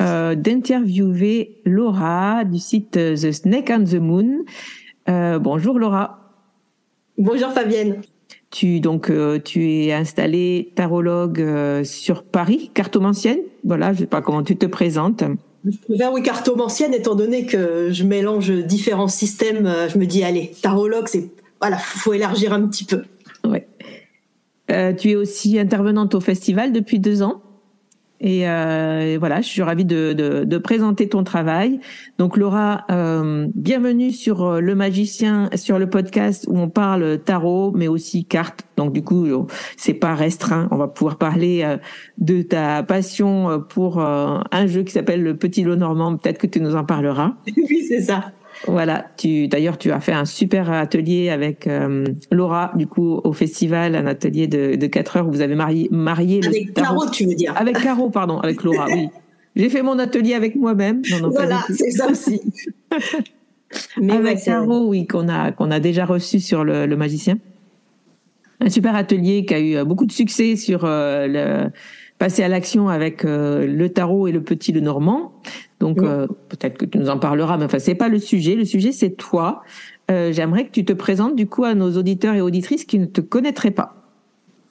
euh, d'interviewer Laura du site The Snake and the Moon. Euh, bonjour Laura. Bonjour Fabienne. Tu donc euh, tu es installée tarologue sur Paris, cartomancienne. Voilà, je sais pas comment tu te présentes. Je préfère oui cartomancienne étant donné que je mélange différents systèmes. Je me dis allez, tarologue c'est voilà, faut élargir un petit peu. Ouais. tu es aussi intervenante au festival depuis deux ans. Euh, et, voilà, je suis ravie de, de, de, présenter ton travail. Donc Laura, euh, bienvenue sur euh, le magicien, sur le podcast où on parle tarot, mais aussi cartes. Donc du coup, c'est pas restreint. On va pouvoir parler euh, de ta passion pour un jeu qui s'appelle le Petit Lot Normand. Peut-être que tu nous en parleras. Oui, c'est ça. Voilà, tu d'ailleurs tu as fait un super atelier avec euh, Laura du coup au festival, un atelier de, de 4 heures où vous avez marié marié avec Caro, tu veux dire Avec Caro, pardon, avec Laura, oui. J'ai fait mon atelier avec moi-même. voilà, c'est ça aussi. Mais avec Caro, oui, qu'on a qu'on a déjà reçu sur le, le, magicien. Un super atelier qui a eu beaucoup de succès sur euh, le passer à l'action avec euh, le tarot et le petit le normand. Donc euh, peut-être que tu nous en parleras, mais enfin c'est pas le sujet. Le sujet c'est toi. Euh, J'aimerais que tu te présentes du coup à nos auditeurs et auditrices qui ne te connaîtraient pas.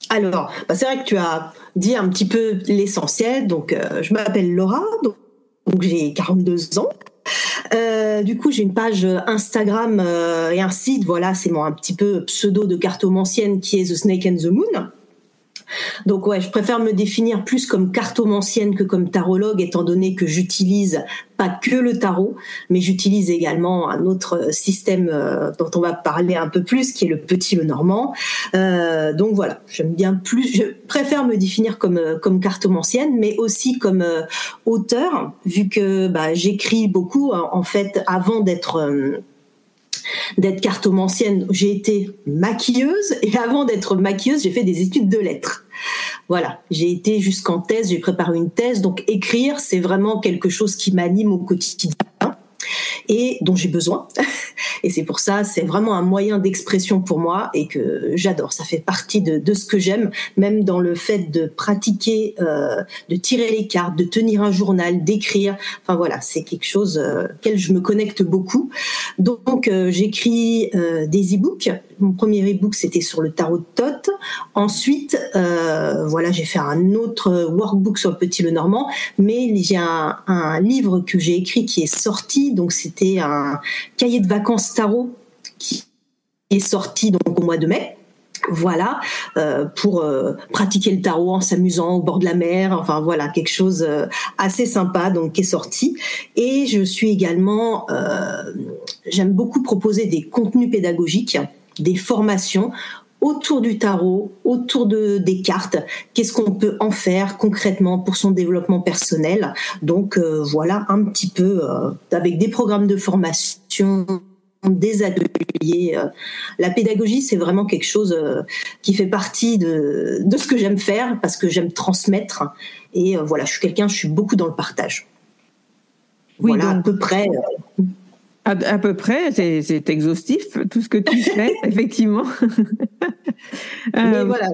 Alors, bah, c'est vrai que tu as dit un petit peu l'essentiel. Donc, je m'appelle Laura, donc, j'ai 42 ans. Euh, du coup, j'ai une page Instagram et un site. Voilà, c'est mon un petit peu pseudo de cartomancienne qui est The Snake and the Moon. Donc ouais, je préfère me définir plus comme cartomancienne que comme tarologue, étant donné que j'utilise pas que le tarot, mais j'utilise également un autre système euh, dont on va parler un peu plus, qui est le petit le normand. Euh, donc voilà, j'aime bien plus, je préfère me définir comme euh, comme cartomancienne, mais aussi comme auteur, vu que bah, j'écris beaucoup en fait avant d'être d'être cartomancienne, j'ai été maquilleuse et avant d'être maquilleuse, j'ai fait des études de lettres. Voilà, j'ai été jusqu'en thèse, j'ai préparé une thèse, donc écrire, c'est vraiment quelque chose qui m'anime au quotidien. Et dont j'ai besoin. et c'est pour ça, c'est vraiment un moyen d'expression pour moi et que j'adore. Ça fait partie de, ce que j'aime, même dans le fait de pratiquer, euh, de tirer les cartes, de tenir un journal, d'écrire. Enfin voilà, c'est quelque chose euh, auquel je me connecte beaucoup. Donc euh, j'écris des e-books. Mon premier e-book c'était sur le tarot de Thoth. Ensuite, euh, voilà, j'ai fait un autre workbook sur le Petit Le Normand, mais j'ai un, un livre que j'ai écrit qui est sorti. Donc c'était un cahier de vacances tarot qui est sorti donc au mois de mai. Voilà, euh, pour euh, pratiquer le tarot en s'amusant au bord de la mer. Enfin voilà, quelque chose euh, assez sympa donc qui est sorti. Et je suis également, j'aime beaucoup proposer des contenus pédagogiques, des formations autour du tarot, autour de, des cartes, qu'est-ce qu'on peut en faire concrètement pour son développement personnel? Donc euh, voilà un petit peu euh, avec des programmes de formation des ateliers. euh, La pédagogie, c'est vraiment quelque chose euh, qui fait partie de, de ce que j'aime faire parce que j'aime transmettre. Et euh, voilà, je suis quelqu'un, je suis beaucoup dans le partage. Oui, voilà donc- à peu près. Euh, À, à peu près, c'est exhaustif tout ce que tu fais, effectivement. Mais Euh, voilà.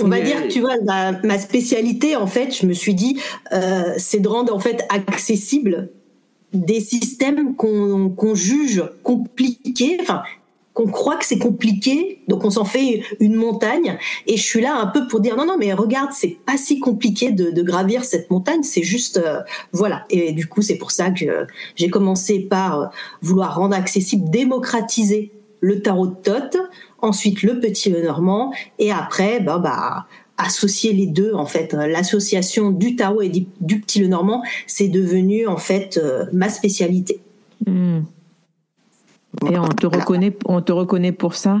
On va dire, tu vois, ma, ma spécialité, en fait, je me suis dit, euh, c'est de rendre en fait accessible des systèmes qu'on qu'on juge compliqués, enfin qu'on croit que c'est compliqué, donc on s'en fait une montagne. Et je suis là un peu pour dire non, non, mais regarde, c'est pas si compliqué de, gravir cette montagne, c'est juste euh, voilà. Et du coup, c'est pour ça que j'ai commencé par euh, vouloir rendre accessible, démocratiser le tarot de Thoth, ensuite le petit Lenormand, et après, bah, bah associer les deux en fait l'association du tarot et du, du petit Lenormand c'est devenu en fait euh, ma spécialité hmm. Et on te reconnaît, on te reconnaît pour ça.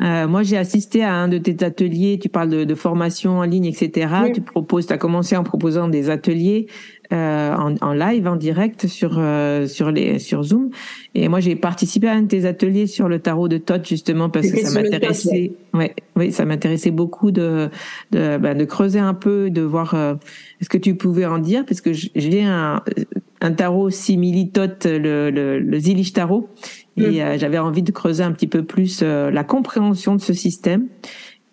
Euh, moi, j'ai assisté à un de tes ateliers. Tu parles de, de formation en ligne, etc. Oui. Tu proposes, tu as commencé en proposant des ateliers euh, en, en live, en direct sur euh, sur les sur Zoom. Et moi, j'ai participé à un de tes ateliers sur le tarot de Thoth justement parce que ça m'intéressait. Ouais, oui, ça m'intéressait beaucoup de de, ben, de creuser un peu, de voir euh, ce que tu pouvais en dire, parce que j'ai un un tarot simili Thoth, le le, le Zilich tarot. Et euh, j'avais envie de creuser un petit peu plus euh, la compréhension de ce système.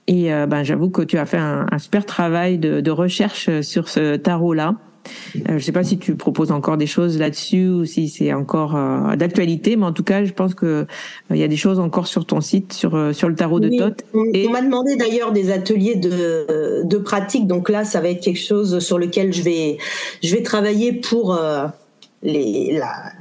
Et euh, ben, j'avoue que tu as fait un, un super travail de, de recherche sur ce tarot-là. Euh, je sais pas si tu proposes encore des choses là-dessus ou si c'est encore euh, d'actualité, mais en tout cas, je pense que euh, il y a des choses encore sur ton site sur sur le tarot de Oui, Thoth. on, Et- on m'a demandé d'ailleurs des ateliers de, de pratique donc là ça va être quelque chose sur lequel je vais je vais travailler pour les la,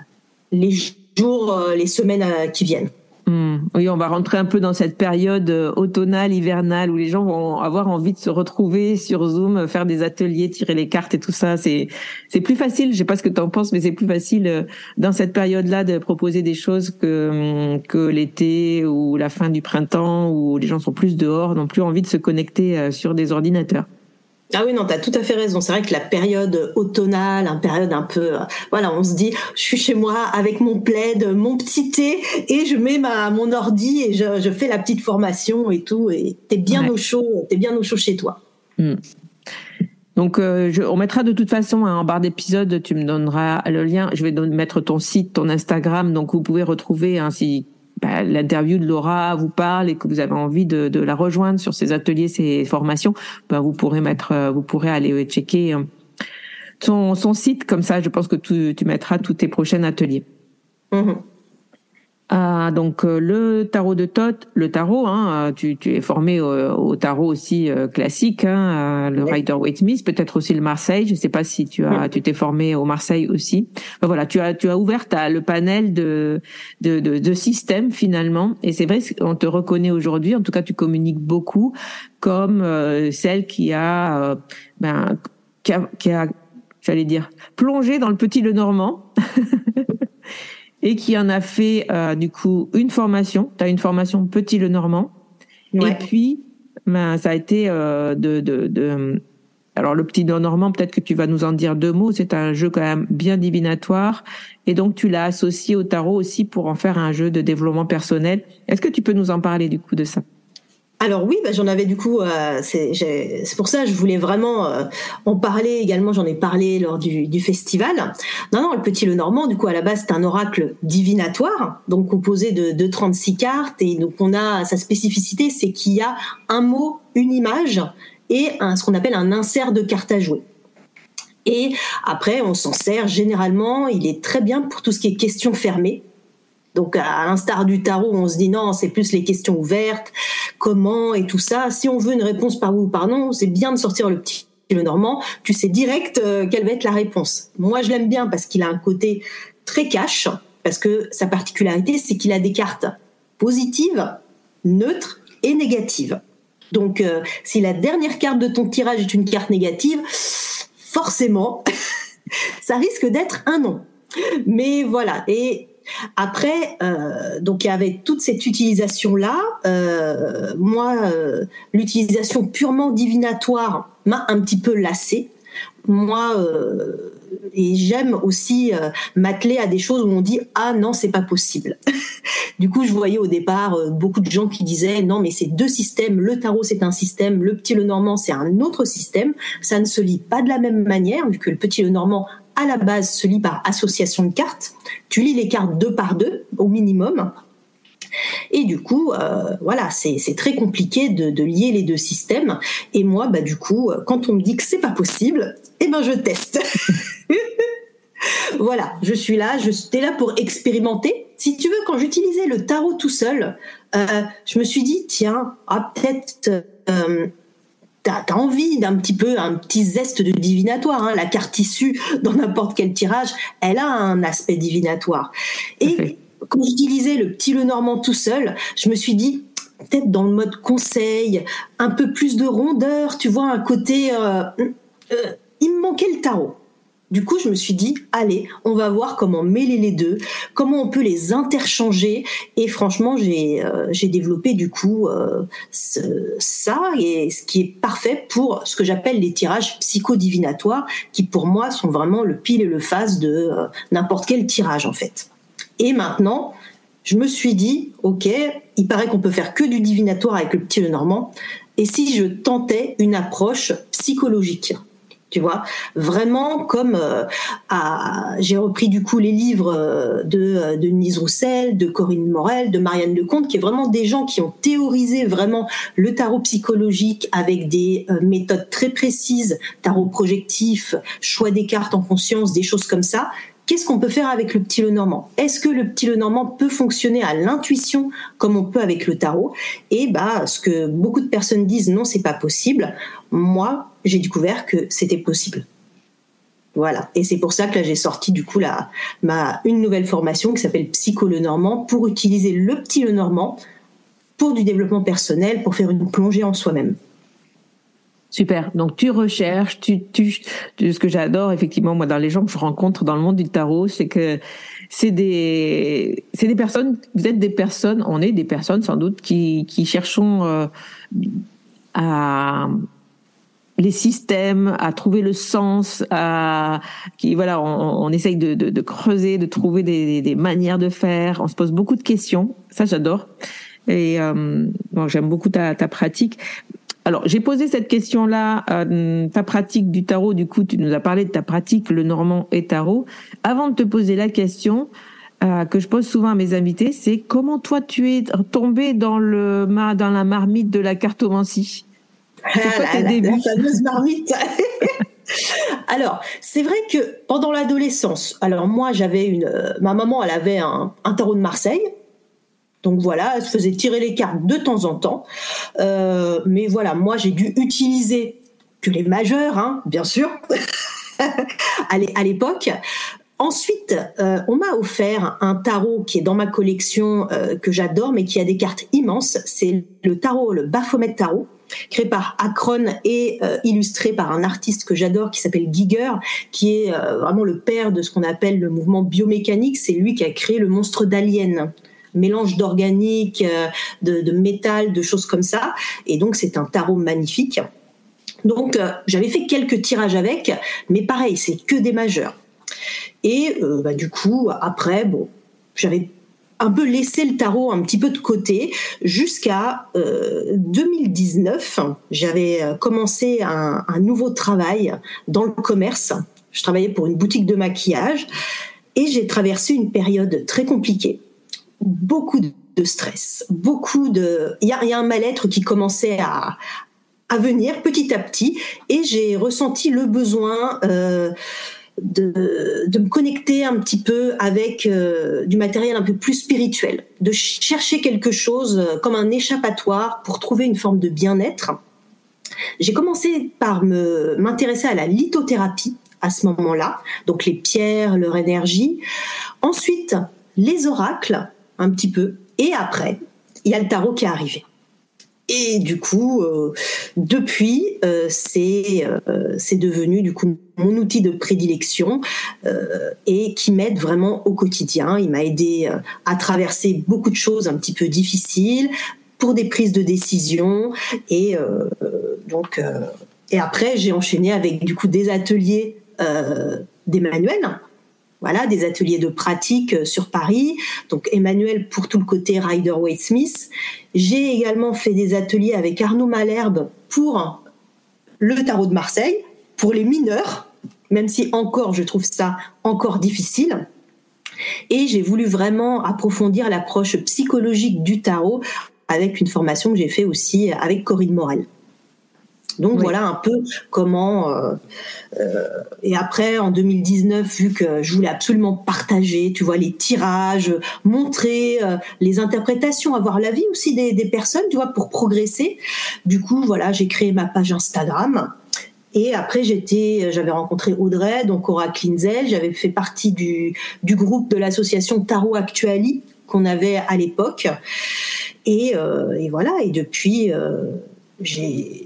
les jours les semaines qui viennent Hmm. Oui, on va rentrer un peu dans cette période euh, automnale, hivernale, où les gens vont avoir envie de se retrouver sur Zoom, euh, faire des ateliers, tirer les cartes et tout ça. C'est c'est plus facile. Je sais pas ce que tu en penses, mais c'est plus facile euh, dans cette période-là de proposer des choses que hum, que l'été ou la fin du printemps, où les gens sont plus dehors, n'ont plus envie de se connecter sur des ordinateurs. Ah oui, non, tu as tout à fait raison. C'est vrai que la période automnale, une période un peu... euh, voilà, on se dit, je suis chez moi avec mon plaid, mon petit thé, et je mets ma, mon ordi et je, je fais la petite formation et tout, et t'es bien Ouais. au chaud, t'es bien au chaud chez toi. Donc, euh, je, on mettra de toute façon hein, en barre d'épisode, tu me donneras le lien. Je vais don- mettre ton site, ton Instagram, donc vous pouvez retrouver hein, si bah, l'interview de Laura vous parle et que vous avez envie de, la rejoindre sur ces ateliers, ces formations, bah, vous pourrez mettre, euh, vous pourrez aller checker euh, son, site. Comme ça, je pense que tu, mettras tous tes prochains ateliers. Mhm. Ah, donc euh, le tarot de Thoth, le tarot, hein, euh, tu, tu es formé au, au tarot aussi euh, classique, hein, euh, le Oui. Rider Waite Smith, peut-être aussi le Marseille. Je sais pas si tu as, Oui. tu t'es formé au Marseille aussi. Ben voilà, tu as, tu as ouvert le panel de, de, de, de systèmes finalement. Et c'est vrai qu'on te reconnaît aujourd'hui. En tout cas, tu communiques beaucoup comme euh, celle qui a, euh, ben, qui a, qui a, j'allais dire, plongé dans le petit le Normand. et qui en a fait euh, du coup une formation. Tu as une formation Petit le Normand. Ouais. Et puis, ben, ça a été euh, de, de, de... Alors le Petit le Normand, peut-être que tu vas nous en dire deux mots. C'est un jeu quand même bien divinatoire. Et donc tu l'as associé au tarot aussi pour en faire un jeu de développement personnel. Est-ce que tu peux nous en parler du coup de ça? Alors oui, bah, j'en avais du coup, euh, c'est pour ça que je voulais vraiment euh, en parler également, j'en ai parlé lors du, festival. Non, non, le petit Le Normand, du coup, à la base, c'est un oracle divinatoire, donc composé de, de 36 cartes, et donc on a sa spécificité, c'est qu'il y a un mot, une image, et ce qu'on appelle un insert de carte à jouer. Et après, on s'en sert généralement, il est très bien pour tout ce qui est questions fermées, donc, à l'instar du tarot, on se dit non, c'est plus les questions ouvertes, comment et tout ça. Si on veut une réponse par oui ou par non, c'est bien de sortir le petit le normand. Tu sais direct euh, quelle va être la réponse. Moi, je l'aime bien parce qu'il a un côté très cash, parce que sa particularité, c'est qu'il a des cartes positives, neutres et négatives. Donc, euh, si la dernière carte de ton tirage est une carte négative, forcément, ça risque d'être un non. Mais voilà. Et après, euh, donc il y avait toute cette utilisation-là. Euh, moi, euh, l'utilisation purement divinatoire m'a un petit peu lassée. Moi, et j'aime aussi m'atteler à des choses où on dit ah non c'est pas possible. du coup, je voyais au départ beaucoup de gens qui disaient non mais c'est deux systèmes. Le tarot c'est un système, le petit le normand c'est un autre système. Ça ne se lit pas de la même manière vu que le petit le normand à la base se lit par association de cartes. Tu lis les cartes deux par deux au minimum. Et du coup, euh, voilà, c'est très compliqué de, lier les deux systèmes. Et moi, bah, du coup, quand on me dit que c'est pas possible, eh ben, je teste. voilà, je suis là, je suis là pour expérimenter. Si tu veux, quand j'utilisais le tarot tout seul, euh, je me suis dit, tiens, ah, peut-être euh, t'as as envie d'un petit peu, un petit zeste de divinatoire. Hein. La carte issue dans n'importe quel tirage, elle a un aspect divinatoire. Et quand j'utilisais le petit le normand tout seul, je me suis dit, peut-être dans le mode conseil, un peu plus de rondeur, tu vois, un côté... Euh, euh, il me manquait le tarot. Du coup, je me suis dit, allez, on va voir comment mêler les deux, comment on peut les interchanger. Et franchement, j'ai euh, développé du coup euh, ça, et ce qui est parfait pour ce que j'appelle les tirages psychodivinatoires, qui pour moi sont vraiment le pile et le face de euh, n'importe quel tirage en fait. Et maintenant, je me suis dit, ok, il paraît qu'on peut faire que du divinatoire avec le petit le normand. Et si je tentais une approche psychologique? Tu vois vraiment comme euh, j'ai repris du coup les livres euh, de, euh, de Denise Roussel, de Corinne Morel, de Marianne Lecomte, qui est vraiment des gens qui ont théorisé vraiment le tarot psychologique avec des méthodes très précises, tarot projectif, choix des cartes en conscience, des choses comme ça. Qu'est-ce qu'on peut faire avec le petit Lenormand Est-ce que le petit Lenormand peut fonctionner à l'intuition comme on peut avec le tarot? Et bah, ce que beaucoup de personnes disent, non, c'est pas possible. Moi, j'ai découvert que c'était possible. Voilà. Et c'est pour ça que j'ai sorti du coup ma, une nouvelle formation qui s'appelle Psycho Le Normand pour utiliser le petit Le Normand pour du développement personnel, pour faire une plongée en soi-même. Super. Donc tu recherches, tu, tu, ce que j'adore effectivement moi dans les gens que je rencontre dans le monde du tarot, c'est que c'est des c'est des personnes, vous êtes des personnes, on est des personnes sans doute qui qui cherchons euh, à les systèmes, à trouver le sens, à qui voilà, on, on essaye de, de, creuser, de trouver des, des, manières de faire. On se pose beaucoup de questions. Ça, j'adore. Et euh, j'aime beaucoup ta, ta pratique. Alors, j'ai posé cette question-là, euh, ta pratique du tarot. Du coup, tu nous as parlé de ta pratique, le normand et tarot. Avant de te poser la question euh, que je pose souvent à mes invités, c'est comment toi tu es tombé dans le dans la marmite de la cartomancie? Ah, la, fameuse marmite. alors, c'est vrai que pendant l'adolescence, alors moi j'avais une, euh, ma maman elle avait un, tarot de Marseille, donc voilà, elle se faisait tirer les cartes de temps en temps, euh, mais voilà, moi j'ai dû utiliser que les majeurs, hein, bien sûr, à l'époque. Ensuite, euh, on m'a offert un tarot qui est dans ma collection que j'adore, mais qui a des cartes immenses. C'est le tarot, le Baphomet Tarot créé par Akron et euh, illustré par un artiste que j'adore qui s'appelle Giger, qui est euh, vraiment le père de ce qu'on appelle le mouvement biomécanique. C'est lui qui a créé le monstre d'Alien mélange d'organique, euh, de, métal, de choses comme ça. Et donc c'est un tarot magnifique. Donc j'avais fait quelques tirages avec, mais pareil, c'est que des majeurs. Et bah, du coup, après, bon, j'avais un peu laissé le tarot un petit peu de côté jusqu'à 2019. J'avais commencé un, nouveau travail dans le commerce. Je travaillais pour une boutique de maquillage et j'ai traversé une période très compliquée. Beaucoup de stress, beaucoup de... Il y a, un mal-être qui commençait à, à venir petit à petit et j'ai ressenti le besoin... Euh, de, de, me connecter un petit peu avec euh, du matériel un peu plus spirituel, de chercher quelque chose euh, comme un échappatoire pour trouver une forme de bien-être. J'ai commencé par me m'intéresser à la lithothérapie à ce moment-là, donc les pierres, leur énergie. Ensuite, les oracles, un petit peu. Et après, il y a le tarot qui est arrivé. Et du coup, euh, depuis, euh, c'est euh, c'est devenu du coup mon outil de prédilection et qui m'aide vraiment au quotidien. Il m'a aidé à traverser beaucoup de choses un petit peu difficiles pour des prises de décision et donc et après j'ai enchaîné avec du coup des ateliers d'Emmanuel voilà, des ateliers de pratique euh, sur Paris. Donc Emmanuel pour tout le côté Rider Waite Smith. J'ai également fait des ateliers avec Arnaud Malherbe pour le tarot de Marseille, pour les mineurs, même si encore je trouve ça encore difficile. Et j'ai voulu vraiment approfondir l'approche psychologique du tarot avec une formation que j'ai fait aussi avec Corinne Morel. Donc voilà un peu comment. Euh, euh, et après, en 2019, vu que je voulais absolument partager, tu vois, les tirages, montrer euh, les interprétations, avoir l'avis aussi des, des, personnes, tu vois, pour progresser. Du coup, voilà, j'ai créé ma page Instagram. Et après, j'étais, j'avais rencontré Audrey, donc Aura Klinzel. J'avais fait partie du, du groupe de l'association Tarot Actuali qu'on avait à l'époque. Et, et, voilà. Et depuis, j'ai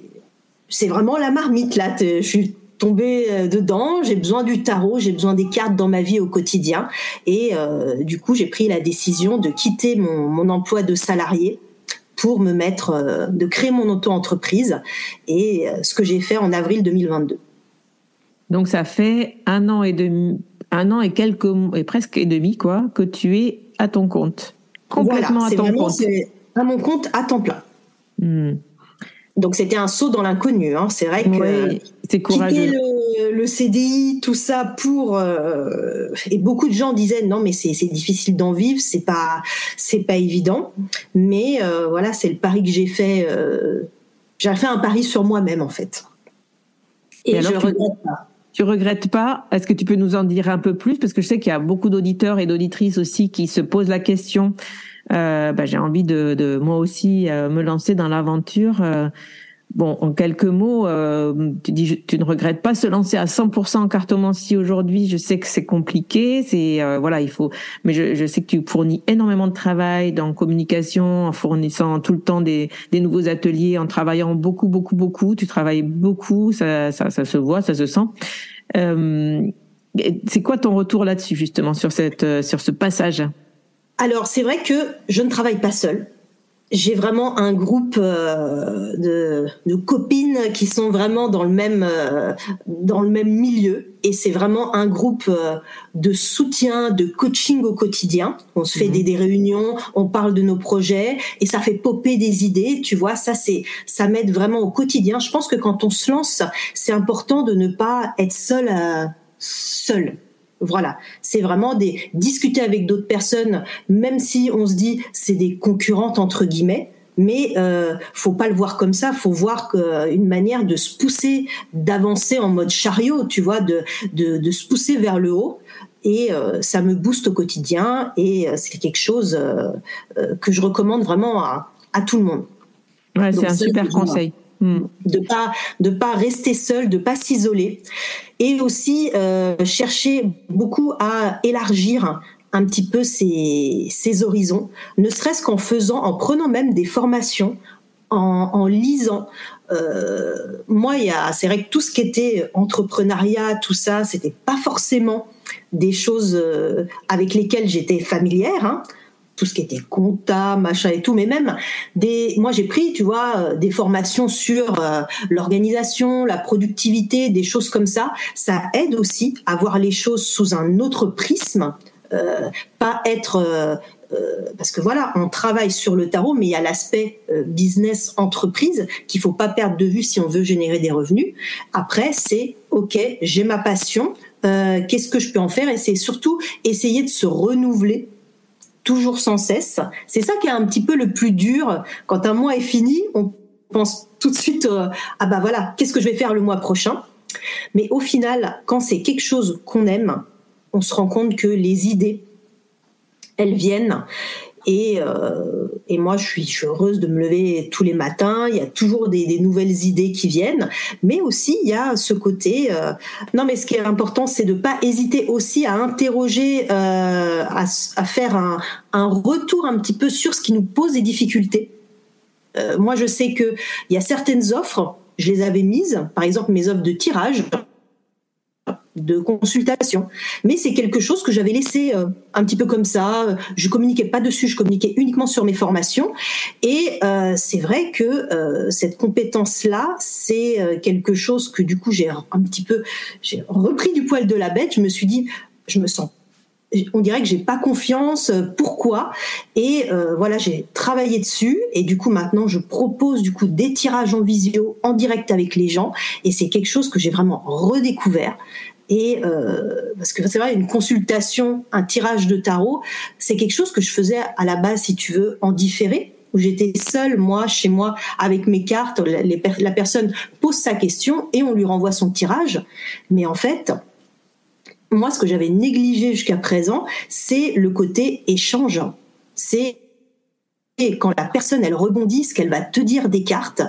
c'est vraiment la marmite là. Je suis tombée euh, dedans, j'ai besoin du tarot, j'ai besoin des cartes dans ma vie au quotidien. Et euh, du coup, j'ai pris la décision de quitter mon, mon, emploi de salarié pour me mettre, euh, de créer mon auto-entreprise. Et euh, ce que j'ai fait en avril 2022. Donc ça fait un an et demi, un an et quelques, et presque et demi quoi, que tu es à ton compte, complètement voilà, à ton vraiment, compte. À mon compte à temps plein. Hmm. Donc c'était un saut dans l'inconnu. Hein. C'est vrai que oui, c'est quitter le, le, CDI, tout ça pour euh, et beaucoup de gens disaient non mais c'est difficile d'en vivre, c'est pas c'est pas évident. Mais euh, voilà, c'est le pari que j'ai fait. Euh, j'ai fait un pari sur moi-même en fait. Et, et alors, je tu, regrette pas? Tu regrettes pas? Est-ce que tu peux nous en dire un peu plus? Parce que je sais qu'il y a beaucoup d'auditeurs et d'auditrices aussi qui se posent la question euh, bah, j'ai envie de, de, moi aussi euh, me lancer dans l'aventure. Euh, bon, en quelques mots, euh, tu dis tu ne regrettes pas se lancer à 100% en cartomancie aujourd'hui. Je sais que c'est compliqué, c'est euh, voilà, il faut, mais je, je, sais que tu fournis énormément de travail dans communication, en fournissant tout le temps des, des nouveaux ateliers, en travaillant beaucoup, beaucoup, beaucoup. Tu travailles beaucoup, ça, ça, ça se voit, ça se sent. Euh, c'est quoi ton retour là-dessus justement sur cette sur ce passage? Alors, c'est vrai que je ne travaille pas seule. J'ai vraiment un groupe euh, de, de, copines qui sont vraiment dans le même euh, dans le même milieu et c'est vraiment un groupe euh, de soutien, de coaching au quotidien. On se fait mmh. des, des, réunions, on parle de nos projets et ça fait popper des idées. Tu vois, ça c'est ça m'aide vraiment au quotidien. Je pense que quand on se lance, c'est important de ne pas être seul seul voilà, c'est vraiment des discuter avec d'autres personnes, même si on se dit c'est des concurrentes entre guillemets. Mais euh, faut pas le voir comme ça. Faut voir que, une manière de se pousser, d'avancer en mode chariot, tu vois, de, de, de se pousser vers le haut. Et euh, ça me booste au quotidien. Et euh, c'est quelque chose euh, euh, que je recommande vraiment à, à tout le monde. Ouais, c'est un super conseil. Hmm. De pas de pas rester seul, de pas s'isoler, et aussi euh, chercher beaucoup à élargir un petit peu ses, horizons, ne serait-ce qu'en faisant, en prenant même des formations, en, en lisant. Euh, moi, c'est vrai que tout ce qui était entrepreneuriat, tout ça, c'était pas forcément des choses euh, avec lesquelles j'étais familière. Hein tout ce qui était compta, machin et tout, mais même des, moi j'ai pris, tu vois, euh, des formations sur euh, l'organisation, la productivité, des choses comme ça. Ça aide aussi à voir les choses sous un autre prisme. pas être parce que voilà, on travaille sur le tarot, mais il y a l'aspect business entreprise qu'il faut pas perdre de vue si on veut générer des revenus. Après, c'est ok, j'ai ma passion, qu'est-ce que je peux en faire? Et c'est surtout essayer de se renouveler toujours sans cesse. C'est ça qui est un petit peu le plus dur. Quand un mois est fini, on pense tout de suite euh, ah bah voilà, qu'est-ce que je vais faire le mois prochain? Mais au final, quand c'est quelque chose qu'on aime, on se rend compte que les idées, elles viennent et, euh, et moi, je suis, heureuse de me lever tous les matins. Il y a toujours des, nouvelles idées qui viennent. Mais aussi, il y a ce côté... Euh, non, mais ce qui est important, c'est de pas hésiter aussi à interroger, euh, à, à, faire un, un, retour un petit peu sur ce qui nous pose des difficultés. moi, je sais qu'il y a certaines offres, je les avais mises, par exemple mes offres de tirage de consultation. Mais c'est quelque chose que j'avais laissé euh, un petit peu comme ça. Je communiquais pas dessus, je communiquais uniquement sur mes formations. Et euh, c'est vrai que euh, cette compétence-là, c'est quelque chose que du coup j'ai un petit peu, j'ai repris du poil de la bête. Je me suis dit, je me sens on dirait que j'ai pas confiance. Pourquoi Et voilà, j'ai travaillé dessus et du coup maintenant je propose du coup des tirages en visio en direct avec les gens et c'est quelque chose que j'ai vraiment redécouvert. Et euh, parce que c'est vrai, une consultation, un tirage de tarot, c'est quelque chose que je faisais à la base, si tu veux, en différé, où j'étais seule, moi, chez moi, avec mes cartes. la personne pose sa question et on lui renvoie son tirage. Mais en fait, moi, ce que j'avais négligé jusqu'à présent, c'est le côté échange. C'est quand la personne elle rebondit, ce qu'elle va te dire des cartes.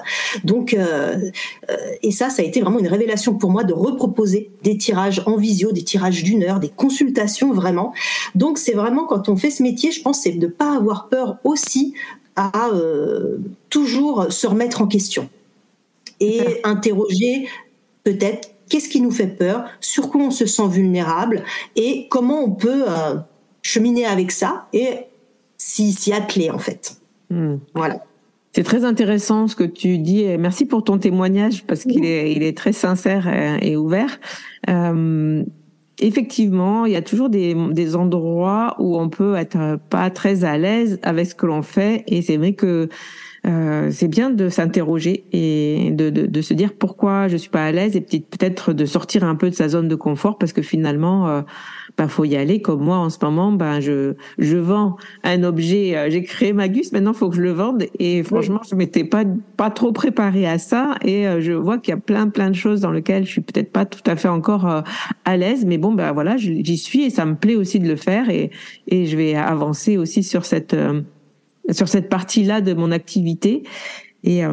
Donc euh, euh, et ça, ça a été vraiment une révélation pour moi de reproposer des tirages en visio, des tirages d'une heure, des consultations vraiment. Donc c'est vraiment quand on fait ce métier, je pense, c'est de pas avoir peur aussi à euh, toujours se remettre en question et interroger peut-être qu'est-ce qui nous fait peur, sur quoi on se sent vulnérable et comment on peut cheminer avec ça et s'y atteler en fait. Hmm. Voilà. C'est très intéressant ce que tu dis et merci pour ton témoignage parce qu'il est, il est très sincère et, ouvert. Euh, effectivement, il y a toujours des, des endroits où on peut être pas très à l'aise avec ce que l'on fait et c'est vrai que euh, c'est bien de s'interroger et de, de, de, se dire pourquoi je suis pas à l'aise et peut-être de sortir un peu de sa zone de confort parce que finalement euh, bah, faut y aller. Comme moi en ce moment, ben je je vends un objet. Euh, j'ai créé Magus, maintenant faut que je le vende. Et franchement, je m'étais pas pas trop préparée à ça. Et euh, je vois qu'il y a plein plein de choses dans lesquelles je suis peut-être pas tout à fait encore euh, à l'aise. Mais bon, ben voilà, j'y suis et ça me plaît aussi de le faire. Et et je vais avancer aussi sur cette sur cette partie-là de mon activité. Et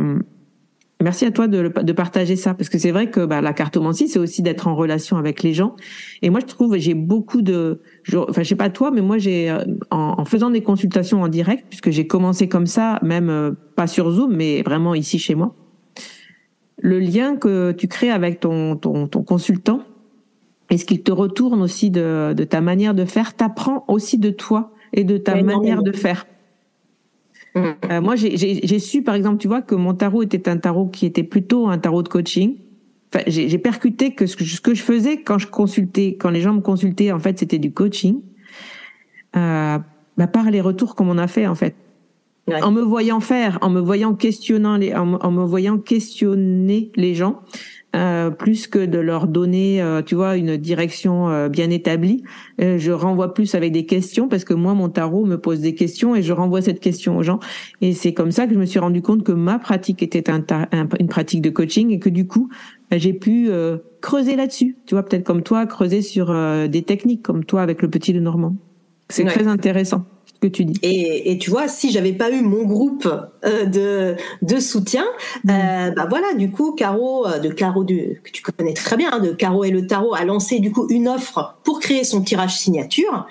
Merci à toi de, de partager ça parce que c'est vrai que bah, la cartomancie c'est aussi d'être en relation avec les gens et moi je trouve j'ai beaucoup de enfin je sais pas toi mais moi j'ai euh, en, faisant des consultations en direct puisque j'ai commencé comme ça même euh, pas sur Zoom mais vraiment ici chez moi le lien que tu crées avec ton ton, ton consultant et ce qu'il te retourne aussi de, de ta manière de faire t'apprend aussi de toi et de ta manière de faire? Euh, moi, j'ai su, par exemple, tu vois, que mon tarot était un tarot qui était plutôt un tarot de coaching. Enfin, j'ai percuté que ce, que ce, que je faisais quand je consultais, quand les gens me consultaient, en fait, c'était du coaching. Euh, bah, par les retours qu'on m'en a fait, en fait. En me voyant faire, en me voyant questionnant les, en me voyant questionner les gens, euh, plus que de leur donner, euh, tu vois, une direction euh, bien établie. je renvoie plus avec des questions parce que moi, mon tarot me pose des questions et je renvoie cette question aux gens. Et c'est comme ça que je me suis rendu compte que ma pratique était un, une pratique de coaching et que du coup, bah, j'ai pu creuser là-dessus. Tu vois, peut-être comme toi, creuser sur des techniques comme toi avec le petit de Normand. C'est très intéressant que tu dis. Et, et tu vois, si j'avais pas eu mon groupe euh, de, de soutien, mm. euh, bah voilà, du coup, Caro, euh, de Caro du, que tu connais très bien, hein, de Caro et le tarot, a lancé du coup une offre pour créer son tirage signature.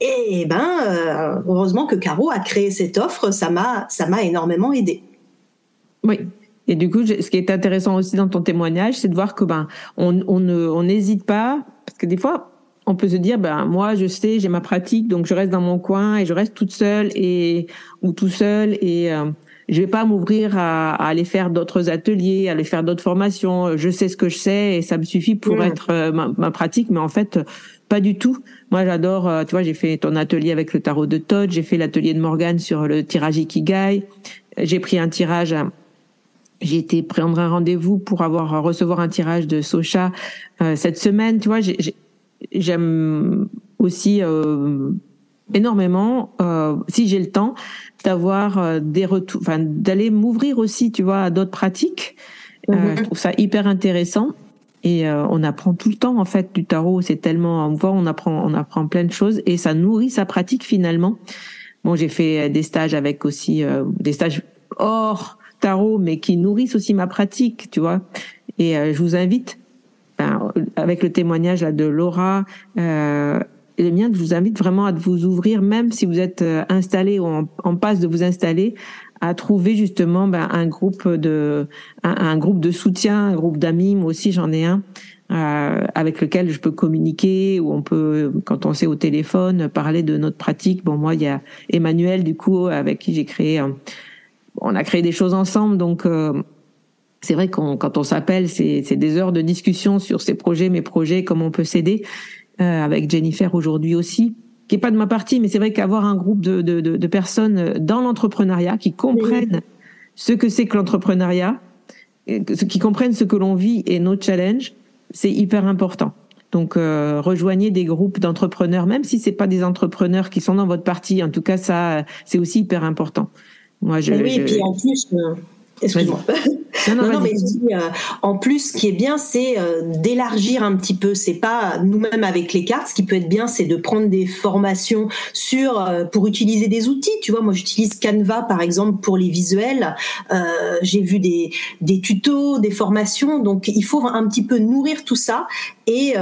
Et ben, heureusement que Caro a créé cette offre, ça m'a, ça m'a énormément aidé. Oui. Et du coup, ce qui est intéressant aussi dans ton témoignage, c'est de voir que ben, on, on n'hésite pas, parce que des fois, on peut se dire ben moi je sais j'ai ma pratique donc je reste dans mon coin et je reste toute seule et ou tout seul et euh, je vais pas m'ouvrir à, aller faire d'autres ateliers, à aller faire d'autres formations. Je sais ce que je sais et ça me suffit pour mm. être euh, ma, pratique. Mais en fait, pas du tout. Moi, j'adore. Euh, tu vois, j'ai fait ton atelier avec le tarot de Todd. J'ai fait l'atelier de Morgane sur le tirage Ikigai. J'ai pris un tirage. J'ai été prendre un rendez-vous pour avoir recevoir un tirage de Socha euh, cette semaine. Tu vois, j'aime aussi énormément, euh, si j'ai le temps, d'avoir euh, des retours, enfin d'aller m'ouvrir aussi, tu vois, à d'autres pratiques. Euh, mhm. je trouve ça hyper intéressant. Et on apprend tout le temps en fait du tarot. C'est tellement, on voit, on apprend, on apprend plein de choses et ça nourrit sa pratique finalement. Bon, j'ai fait des stages avec aussi des stages hors tarot, mais qui nourrissent aussi ma pratique, tu vois. Et je vous invite, avec le témoignage là de Laura, euh, miens, je vous invite vraiment à vous ouvrir, même si vous êtes euh, installé ou en, passe de vous installer, à trouver justement ben, un groupe de un, groupe de soutien, un groupe d'amis. Moi aussi, j'en ai un. Euh, avec lequel je peux communiquer ou on peut quand on sait au téléphone parler de notre pratique bon moi il y a Emmanuel du coup avec qui j'ai créé on a créé des choses ensemble donc euh, c'est vrai qu'on quand on s'appelle c'est des heures de discussion sur ces projets mes projets comment on peut s'aider euh, avec Jennifer aujourd'hui aussi, qui est pas de ma partie, mais c'est vrai qu'avoir un groupe de, de, de, personnes dans l'entrepreneuriat qui comprennent ce que c'est que l'entrepreneuriat, qui comprennent ce que l'on vit et nos challenges, c'est hyper important. Donc euh, rejoignez des groupes d'entrepreneurs, même si c'est pas des entrepreneurs qui sont dans votre partie. En tout cas, ça c'est aussi hyper important. Moi, je, oui, et puis en plus, euh, Excuse-moi. Non, non, mais dis, euh, en plus, ce qui est bien, c'est euh, d'élargir un petit peu. C'est pas nous-mêmes avec les cartes. Ce qui peut être bien, c'est de prendre des formations sur euh, pour utiliser des outils. Tu vois, moi, j'utilise Canva par exemple pour les visuels. J'ai vu des des tutos, des formations. Donc, il faut un petit peu nourrir tout ça et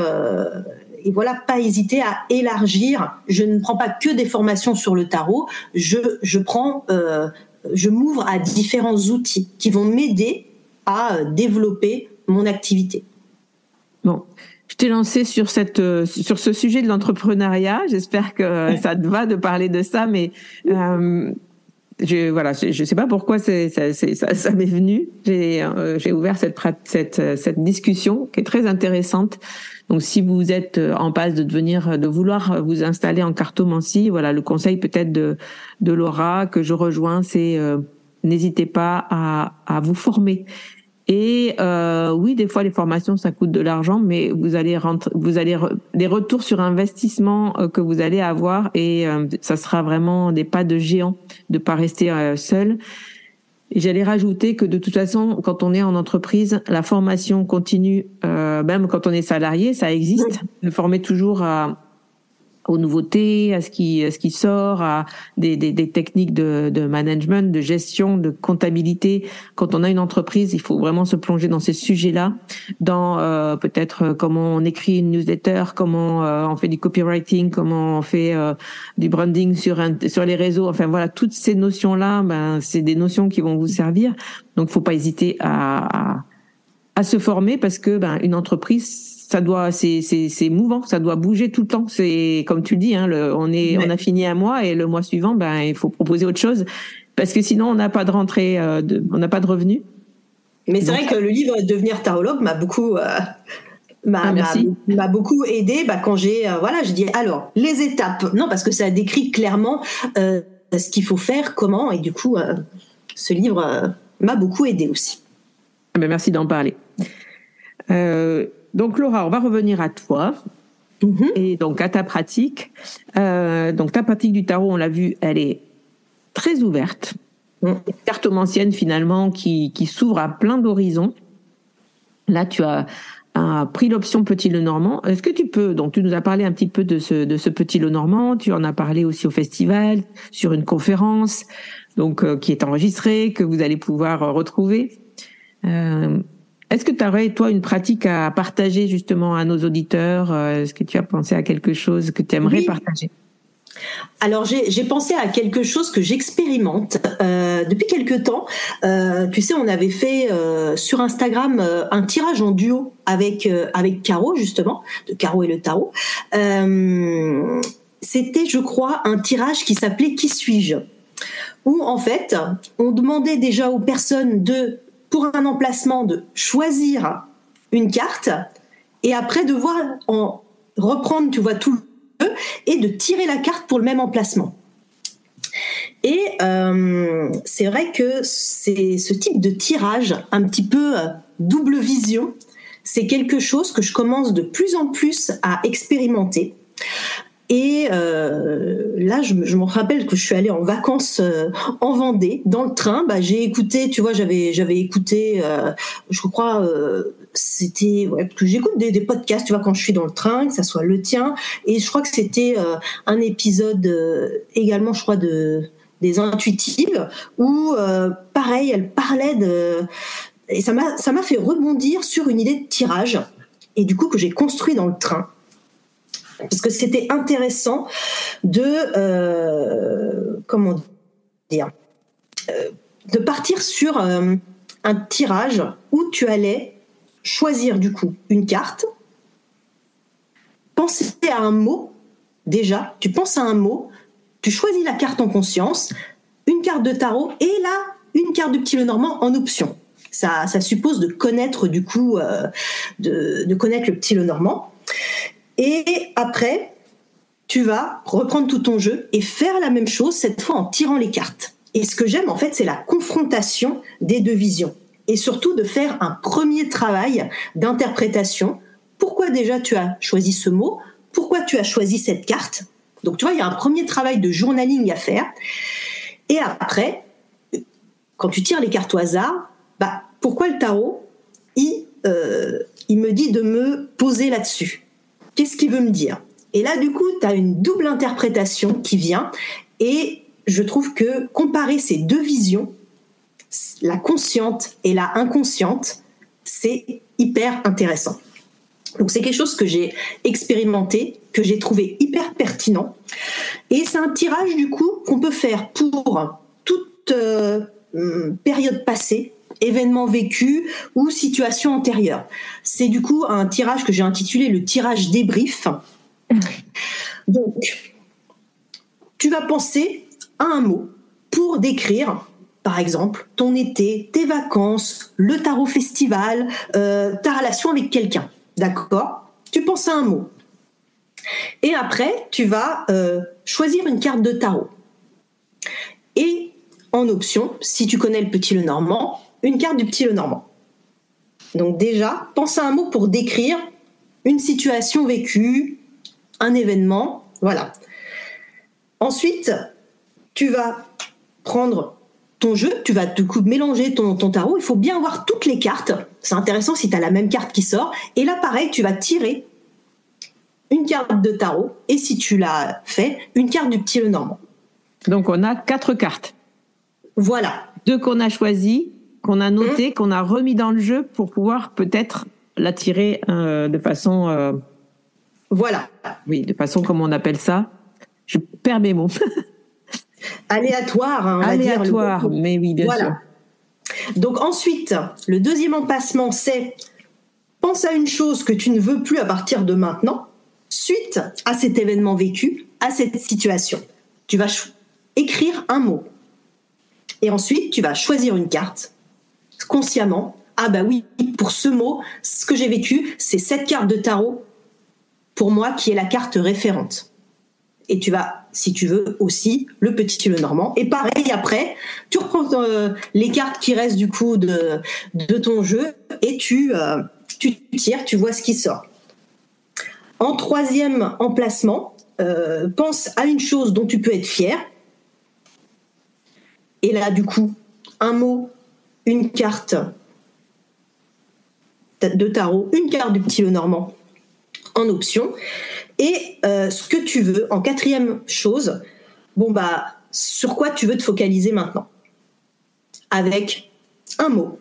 et voilà, pas hésiter à élargir. Je ne prends pas que des formations sur le tarot. Je, je prends euh, je m'ouvre à différents outils qui vont m'aider à euh, développer mon activité. Bon, je t'ai lancé sur cette euh, sur ce sujet de l'entrepreneuriat. J'espère que ça te va de parler de ça, mais euh, je voilà, je, sais pas pourquoi c'est ça, ça, ça m'est venu. J'ai j'ai ouvert cette cette cette discussion qui est très intéressante donc, si vous êtes euh, en passe de devenir, de vouloir vous installer en cartomancie, voilà, le conseil peut-être de, de Laura que je rejoins, c'est euh, n'hésitez pas à, à vous former. Et euh, oui, des fois les formations ça coûte de l'argent, mais vous allez rentrer, vous allez des retours sur investissement euh, que vous allez avoir et ça sera vraiment des pas de géant de pas rester seul. Et j'allais rajouter que de toute façon, quand on est en entreprise, la formation continue, euh, même quand on est salarié, ça existe. De former toujours à, aux nouveautés, à ce qui, à ce qui sort, à des, des, des techniques de, de, management, de gestion, de comptabilité. Quand on a une entreprise, il faut vraiment se plonger dans ces sujets-là, dans euh, peut-être euh, comment on écrit une newsletter, comment euh, on fait du copywriting, comment on fait euh, du branding sur sur les réseaux. Enfin voilà, toutes ces notions-là, ben c'est des notions qui vont vous servir. Donc, faut pas hésiter à, à, à se former parce que ben une entreprise ça doit, c'est, c'est, c'est mouvant, ça doit bouger tout le temps. C'est comme tu dis, hein, le, on est, on a fini un mois et le mois suivant, ben il faut proposer autre chose parce que sinon on n'a pas de rentrée, euh, de, on n'a pas de revenus. Mais c'est vrai que le livre Devenir tarologue m'a beaucoup. Euh, m'a, ah, m'a, beaucoup aidé bah, quand j'ai euh, voilà je dis alors les étapes non parce que ça décrit clairement ce qu'il faut faire comment et du coup ce livre m'a beaucoup aidé aussi ah, ben, merci d'en parler donc Laura, on va revenir à toi. Mm-hmm. Et donc à ta pratique. Euh, donc ta pratique du tarot, on l'a vu, elle est très ouverte. Mm. Cartomancienne finalement qui, qui s'ouvre à plein d'horizons. Là, tu as, pris l'option Petit Le Normand. Est-ce que tu peux, donc tu nous as parlé un petit peu de ce, de ce Petit Le Normand, tu en as parlé aussi au festival, sur une conférence, donc euh, qui est enregistrée, que vous allez pouvoir retrouver. Euh, est-ce que tu aurais, toi, une pratique à partager justement à nos auditeurs euh, Est-ce que tu as pensé à quelque chose que tu aimerais partager? Alors j'ai pensé à quelque chose que j'expérimente euh, depuis quelque temps. Euh, tu sais, on avait fait sur Instagram un tirage en duo avec avec Caro justement, de Caro et le tarot. C'était, je crois, un tirage qui s'appelait Qui suis-je? Où en fait, on demandait déjà aux personnes de, pour un emplacement, de choisir une carte et après de voir en reprendre, tout le jeu et de tirer la carte pour le même emplacement. Et euh, c'est vrai que c'est ce type de tirage, un petit peu euh, double vision, c'est quelque chose que je commence de plus en plus à expérimenter. Et euh, là, je, me rappelle que je suis allée en vacances euh, en Vendée, dans le train. Bah, j'ai écouté, tu vois, j'avais j'avais écouté, euh, je crois, c'était ouais, parce que j'écoute des, des, podcasts, tu vois, quand je suis dans le train, que ça soit le tien. Et je crois que c'était un épisode également, je crois, de des intuitives où, pareil, elle parlait de et ça m'a ça m'a fait rebondir sur une idée de tirage et du coup que j'ai construit dans le train parce que c'était intéressant de euh, comment dire euh, de partir sur euh, un tirage où tu allais choisir du coup une carte, penser à un mot déjà, tu penses à un mot, tu choisis la carte en conscience, une carte de tarot et là une carte du petit Lenormand en option. Ça, ça suppose de connaître du coup, de, de, connaître le petit Lenormand. Et après, tu vas reprendre tout ton jeu et faire la même chose, cette fois en tirant les cartes. Et ce que j'aime, en fait, c'est la confrontation des deux visions. Et surtout de faire un premier travail d'interprétation. Pourquoi déjà tu as choisi ce mot? Pourquoi tu as choisi cette carte? Donc, tu vois, il y a un premier travail de journaling à faire. Et après, quand tu tires les cartes au hasard, bah, pourquoi le tarot il, euh, il me dit de me poser là-dessus? Qu'est-ce qu'il veut me dire? Et là, du coup, tu as une double interprétation qui vient. Et je trouve que comparer ces deux visions, la consciente et la inconsciente, c'est hyper intéressant. Donc c'est quelque chose que j'ai expérimenté, que j'ai trouvé hyper pertinent. Et c'est un tirage du coup qu'on peut faire pour toute euh, période passée, événements vécus ou situations antérieures. C'est du coup un tirage que j'ai intitulé le tirage débrief. Donc, tu vas penser à un mot pour décrire, par exemple, ton été, tes vacances, le tarot festival, euh, ta relation avec quelqu'un. D'accord? Tu penses à un mot. Et après, tu vas euh, choisir une carte de tarot. Et en option, si tu connais le petit le normand, une carte du petit le normand. Donc déjà, pense à un mot pour décrire une situation vécue, un événement, voilà. Ensuite, tu vas prendre ton jeu, tu vas du coup mélanger ton, ton tarot, il faut bien voir toutes les cartes. C'est intéressant si tu as la même carte qui sort. Et là, pareil, tu vas tirer une carte de tarot et si tu l'as fait, une carte du petit le normand. Donc on a quatre cartes. Voilà. Deux qu'on a choisies qu'on a noté, mmh. qu'on a remis dans le jeu pour pouvoir peut-être l'attirer euh, de façon. Euh, voilà. Oui, de façon, comme on appelle ça Je perds mes mots. Aléatoire, hein, on Aléatoire, va dire, mais oui, bien voilà. sûr. Donc ensuite, le deuxième emplacement, c'est pense à une chose que tu ne veux plus à partir de maintenant, suite à cet événement vécu, à cette situation. Tu vas écrire un mot. Et ensuite, tu vas choisir une carte consciemment, ah bah oui, pour ce mot, ce que j'ai vécu, c'est cette carte de tarot, pour moi, qui est la carte référente. Et tu vas, si tu veux, aussi le petit le normand. Et pareil, après, tu reprends euh, les cartes qui restent du coup de, ton jeu et tu, euh, tu tires, tu vois ce qui sort. En troisième emplacement, euh, pense à une chose dont tu peux être fier. Et là, du coup, un mot une carte de tarot, une carte du petit Lenormand en option, et euh, ce que tu veux en quatrième chose, bon bah sur quoi tu veux te focaliser maintenant, avec un mot,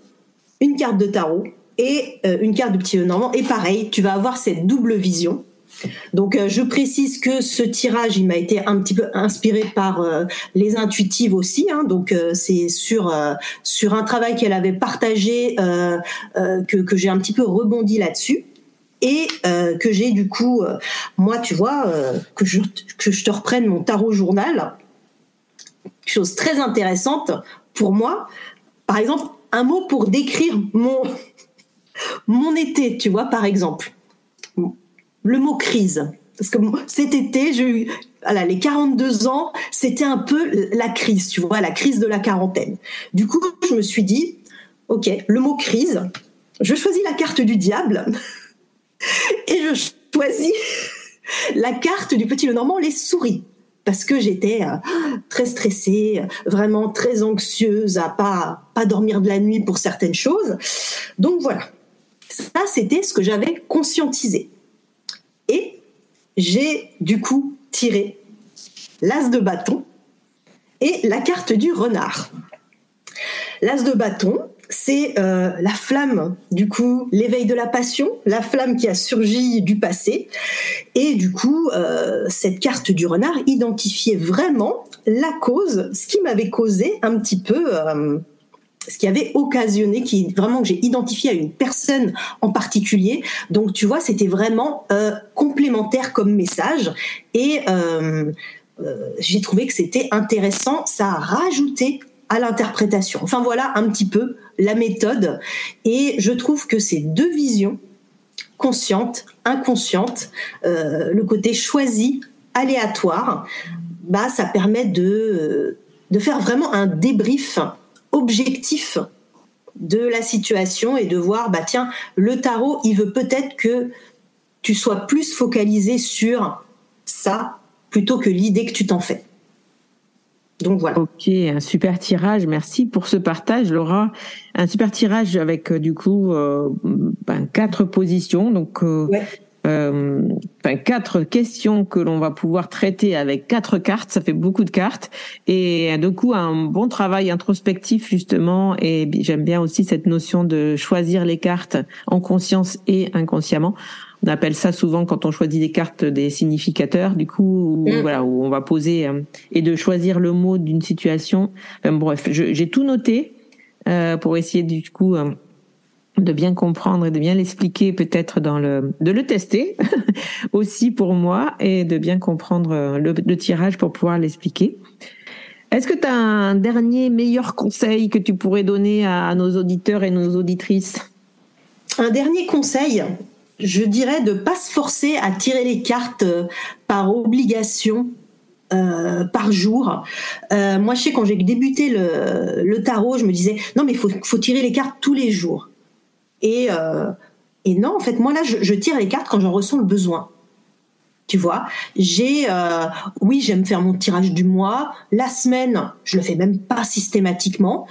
une carte de tarot et euh, une carte du petit Lenormand, et pareil, tu vas avoir cette double vision donc euh, je précise que ce tirage, il m'a été un petit peu inspiré par euh, les intuitives aussi. Hein. donc euh, c'est sur un travail qu'elle avait partagé que, j'ai un petit peu rebondi là-dessus et que j'ai du coup, moi tu vois, que je te reprenne mon tarot journal. chose très intéressante pour moi. Par exemple, un mot pour décrire mon été, tu vois, par exemple. Le mot crise. Parce que cet été, j'ai eu, les 42 ans, c'était un peu la crise, tu vois, la crise de la quarantaine. Du coup, je me suis dit, ok, le mot crise, je choisis la carte du diable et je choisis la carte du petit le normand, les souris parce que j'étais euh, très stressée, vraiment très anxieuse à pas pas dormir de la nuit pour certaines choses. Donc voilà. Ça c'était ce que j'avais conscientisé. J'ai du coup tiré l'as de bâton et la carte du renard. L'as de bâton, c'est euh, la flamme, du coup, l'éveil de la passion, la flamme qui a surgi du passé. Et du coup, euh, cette carte du renard identifiait vraiment la cause, ce qui m'avait causé un petit peu... Euh, ce qui avait occasionné, qui vraiment que j'ai identifié à une personne en particulier. Donc tu vois, c'était vraiment complémentaire comme message et j'ai trouvé que c'était intéressant. Ça a rajouté à l'interprétation. Enfin voilà un petit peu la méthode. Et je trouve que ces deux visions, conscientes, inconscientes, euh, le côté choisi, aléatoire, bah, ça permet de, euh, de faire vraiment un débrief objectif de la situation et de voir, bah tiens, le tarot, il veut peut-être que tu sois plus focalisé sur ça plutôt que l'idée que tu t'en fais. Donc voilà. Ok, un super tirage. Merci pour ce partage, Laura. Un super tirage avec euh, du coup euh, ben, quatre positions. Donc euh, euh, enfin, quatre questions que l'on va pouvoir traiter avec quatre cartes. Ça fait beaucoup de cartes et du coup un bon travail introspectif justement. Et j'aime bien aussi cette notion de choisir les cartes en conscience et inconsciemment. On appelle ça souvent quand on choisit des cartes des significateurs, du coup, où, mm. voilà, où on va poser euh, et de choisir le mot d'une situation. bref, j'ai tout noté euh, pour essayer du coup euh, de bien comprendre et de bien l'expliquer peut-être dans le de le tester aussi pour moi et de bien comprendre le, le tirage pour pouvoir l'expliquer. Est-ce que tu as un dernier meilleur conseil que tu pourrais donner à nos auditeurs et nos auditrices? Un dernier conseil, je dirais de pas se forcer à tirer les cartes euh, par obligation euh, par jour. Euh, moi, je sais quand j'ai débuté le, tarot, je me disais non mais il faut, faut, tirer les cartes tous les jours. Et, et non, en fait, moi là, je, tire les cartes quand j'en ressens le besoin. Tu vois, j'ai, oui, j'aime faire mon tirage du mois. La semaine, je le fais même pas systématiquement.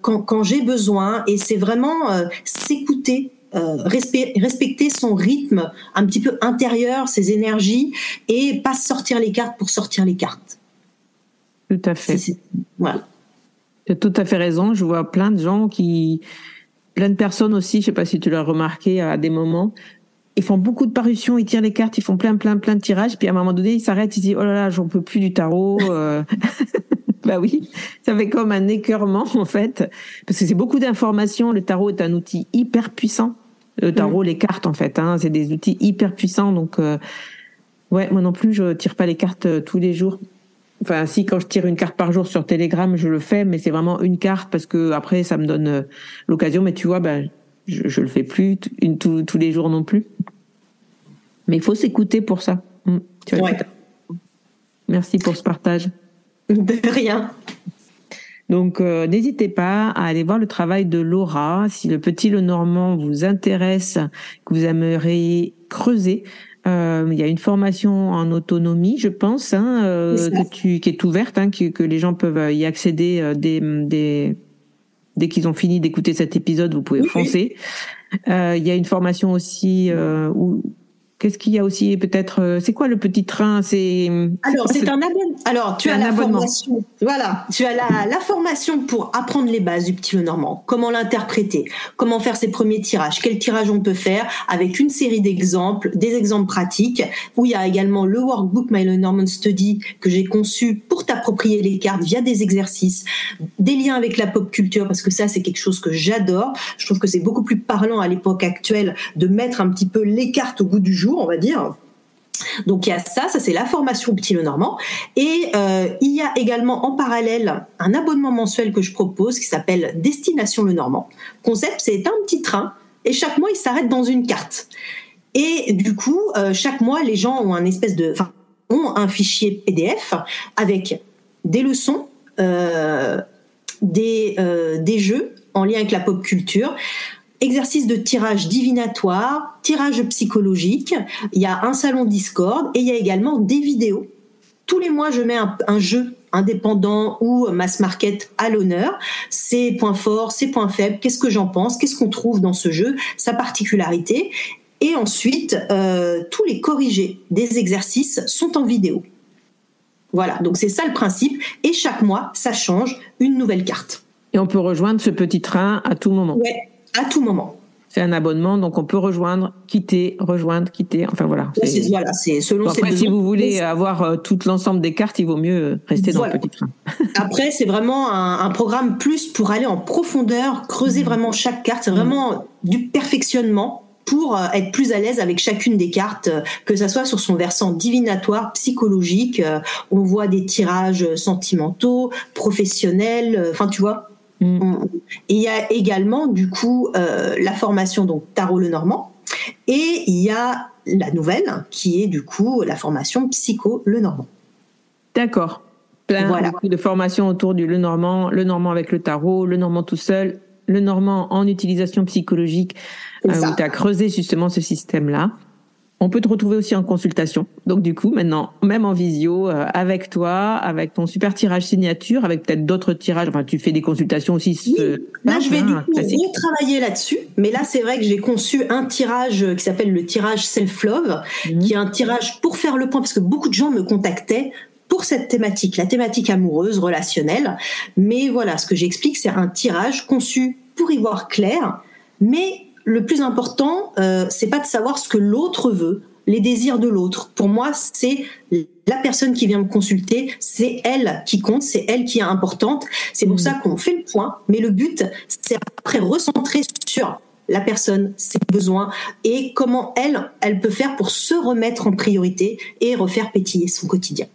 quand, quand j'ai besoin, et c'est vraiment s'écouter euh, respecter son rythme un petit peu intérieur, ses énergies, et pas sortir les cartes pour sortir les cartes. Tout à fait. Voilà. Tu as tout à fait raison. Je vois plein de gens qui, plein de personnes aussi, je sais pas si tu l'as remarqué à des moments, ils font beaucoup de parutions, ils tirent les cartes, ils font plein, plein, plein de tirages, puis à un moment donné, ils s'arrêtent, ils disent oh là là, j'en peux plus du tarot. Euh. bah oui, ça fait comme un écœurement en fait, parce que c'est beaucoup d'informations. Le tarot est un outil hyper puissant. Le tarot, les cartes en fait, hein, c'est des outils hyper puissants. Donc, euh, ouais, moi non plus, je tire pas les cartes euh, tous les jours. Enfin, si quand je tire une carte par jour sur Telegram, je le fais, mais c'est vraiment une carte parce que après, ça me donne euh, l'occasion. Mais tu vois, ben, je, je le fais plus une, tous les jours non plus. Mais il faut s'écouter pour ça. Mmh, tu vois, Merci pour ce partage. De rien. Donc euh, n'hésitez pas à aller voir le travail de Laura si le petit le normand vous intéresse, que vous aimeriez creuser. Euh, il y a une formation en autonomie, je pense, hein, euh, que tu, qui est ouverte, hein, que, que, les gens peuvent y accéder dès, dès, dès qu'ils ont fini d'écouter cet épisode. Vous pouvez foncer. il y a une formation aussi où Qu'est-ce qu'il y a aussi peut-être euh, C'est quoi le petit train C'est alors c'est un abonnement. Alors tu as la formation. Voilà, tu as la, la, formation pour apprendre les bases du petit le normand, comment l'interpréter, comment faire ses premiers tirages, quel tirage on peut faire avec une série d'exemples, des exemples pratiques. Où il y a également le workbook My Le Normand Study que j'ai conçu pour t'approprier les cartes via des exercices, des liens avec la pop culture parce que ça c'est quelque chose que j'adore. Je trouve que c'est beaucoup plus parlant à l'époque actuelle de mettre un petit peu les cartes au goût du jour on va dire. Donc il y a ça, ça c'est la formation Petit Le Normand. Et euh, il y a également en parallèle un abonnement mensuel que je propose qui s'appelle Destination Le Normand. Concept, c'est un petit train et chaque mois il s'arrête dans une carte. Et du coup, euh, chaque mois, les gens ont un espèce de, ont un fichier PDF avec des leçons, euh, des, des jeux en lien avec la pop culture, exercice de tirage divinatoire, tirage psychologique, il y a un salon Discord et il y a également des vidéos. Tous les mois, je mets un, jeu indépendant ou mass market à l'honneur, ses points forts, ses points faibles, qu'est-ce que j'en pense, qu'est-ce qu'on trouve dans ce jeu, sa particularité. Et ensuite, euh, tous les corrigés des exercices sont en vidéo. Voilà, donc c'est ça le principe. Et chaque mois, ça change une nouvelle carte. Et on peut rejoindre ce petit train à tout moment. Ouais, à tout moment. C'est un abonnement, donc on peut rejoindre, quitter, rejoindre, quitter. Enfin voilà. C'est, voilà, c'est selon après, si vous voulez avoir euh, tout l'ensemble des cartes, il vaut mieux euh, rester dans le petit train. après, c'est vraiment un, programme plus pour aller en profondeur, creuser mmh. vraiment chaque carte. C'est vraiment du perfectionnement pour euh, être plus à l'aise avec chacune des cartes, que ça soit sur son versant divinatoire, psychologique. On voit des tirages sentimentaux, professionnels. Enfin, tu vois, Mm. Et il y a également, du coup, euh, la formation donc Tarot le Normand. Et il y a la nouvelle, qui est du coup la formation Psycho le Normand. D'accord. Plein voilà. de formations autour du le Normand, le Normand avec le tarot, le Normand tout seul, le Normand en utilisation psychologique, euh, où tu as creusé justement ce système-là. On peut te retrouver aussi en consultation. Donc du coup, maintenant, même en visio, euh, avec toi, avec ton super tirage signature, avec peut-être d'autres tirages. Enfin, tu fais des consultations aussi. là, je vais du coup retravailler là-dessus. Mais là, c'est vrai que j'ai conçu un tirage qui s'appelle le tirage self-love, mhm. qui est un tirage pour faire le point, parce que beaucoup de gens me contactaient pour cette thématique, la thématique amoureuse, relationnelle. Mais voilà, ce que j'explique, c'est un tirage conçu pour y voir clair, mais le plus important, euh, c'est pas de savoir ce que l'autre veut, les désirs de l'autre. Pour moi, c'est la personne qui vient me consulter, c'est elle qui compte, c'est elle qui est importante. C'est pour mmh. ça qu'on fait le point. Mais le but, c'est après recentrer sur la personne, ses besoins et comment elle, elle peut faire pour se remettre en priorité et refaire pétiller son quotidien.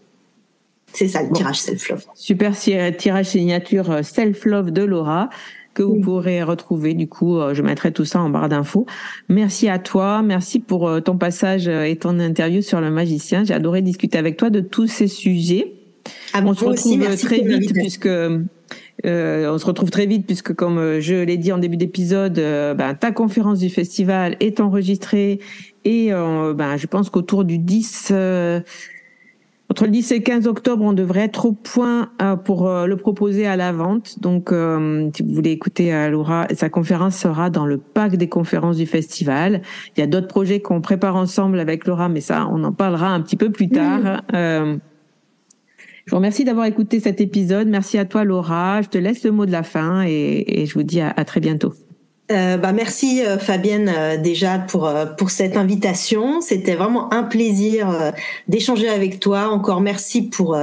C'est ça le tirage self-love. Super tirage signature euh, self-love de Laura que vous pourrez retrouver. Du coup, euh, je mettrai tout ça en barre d'infos. Merci à toi. Merci pour euh, ton passage euh, et ton interview sur le magicien. J'ai adoré discuter avec toi de tous ces sujets. Ah, on se retrouve très vite puisque on se retrouve très vite puisque, comme je l'ai dit en début d'épisode, ben, ta conférence du festival est enregistrée et ben, je pense qu'autour du 10 entre le 10 et le 15 octobre, on devrait être au point euh, pour euh, le proposer à la vente. Donc, euh, si vous voulez écouter Laura, sa conférence sera dans le pack des conférences du festival. Il y a d'autres projets qu'on prépare ensemble avec Laura, mais ça, on en parlera un petit peu plus tard. je vous remercie d'avoir écouté cet épisode. Merci à toi, Laura. Je te laisse le mot de la fin et, je vous dis à très bientôt. Euh, bah merci euh, Fabienne euh, déjà pour pour cette invitation. C'était vraiment un plaisir d'échanger avec toi. Encore merci pour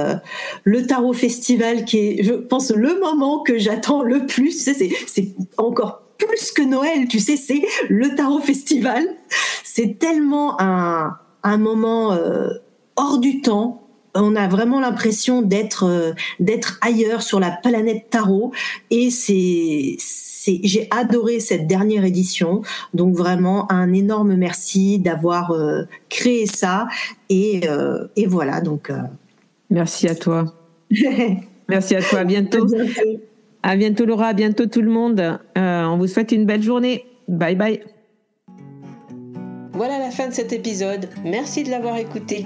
le Tarot Festival qui est, je pense, le moment que j'attends le plus. C'est c'est encore plus que Noël. Tu sais, c'est le Tarot Festival. C'est tellement un un moment hors du temps on a vraiment l'impression d'être d'être ailleurs sur la planète tarot et c'est j'ai adoré cette dernière édition. Donc vraiment un énorme merci d'avoir euh, créé ça. Et, euh, voilà, donc. Euh. Merci à toi. merci à toi. À bientôt. À bientôt. Laura. À bientôt tout le monde. on vous souhaite une belle journée. Bye bye. Voilà la fin de cet épisode. Merci de l'avoir écouté.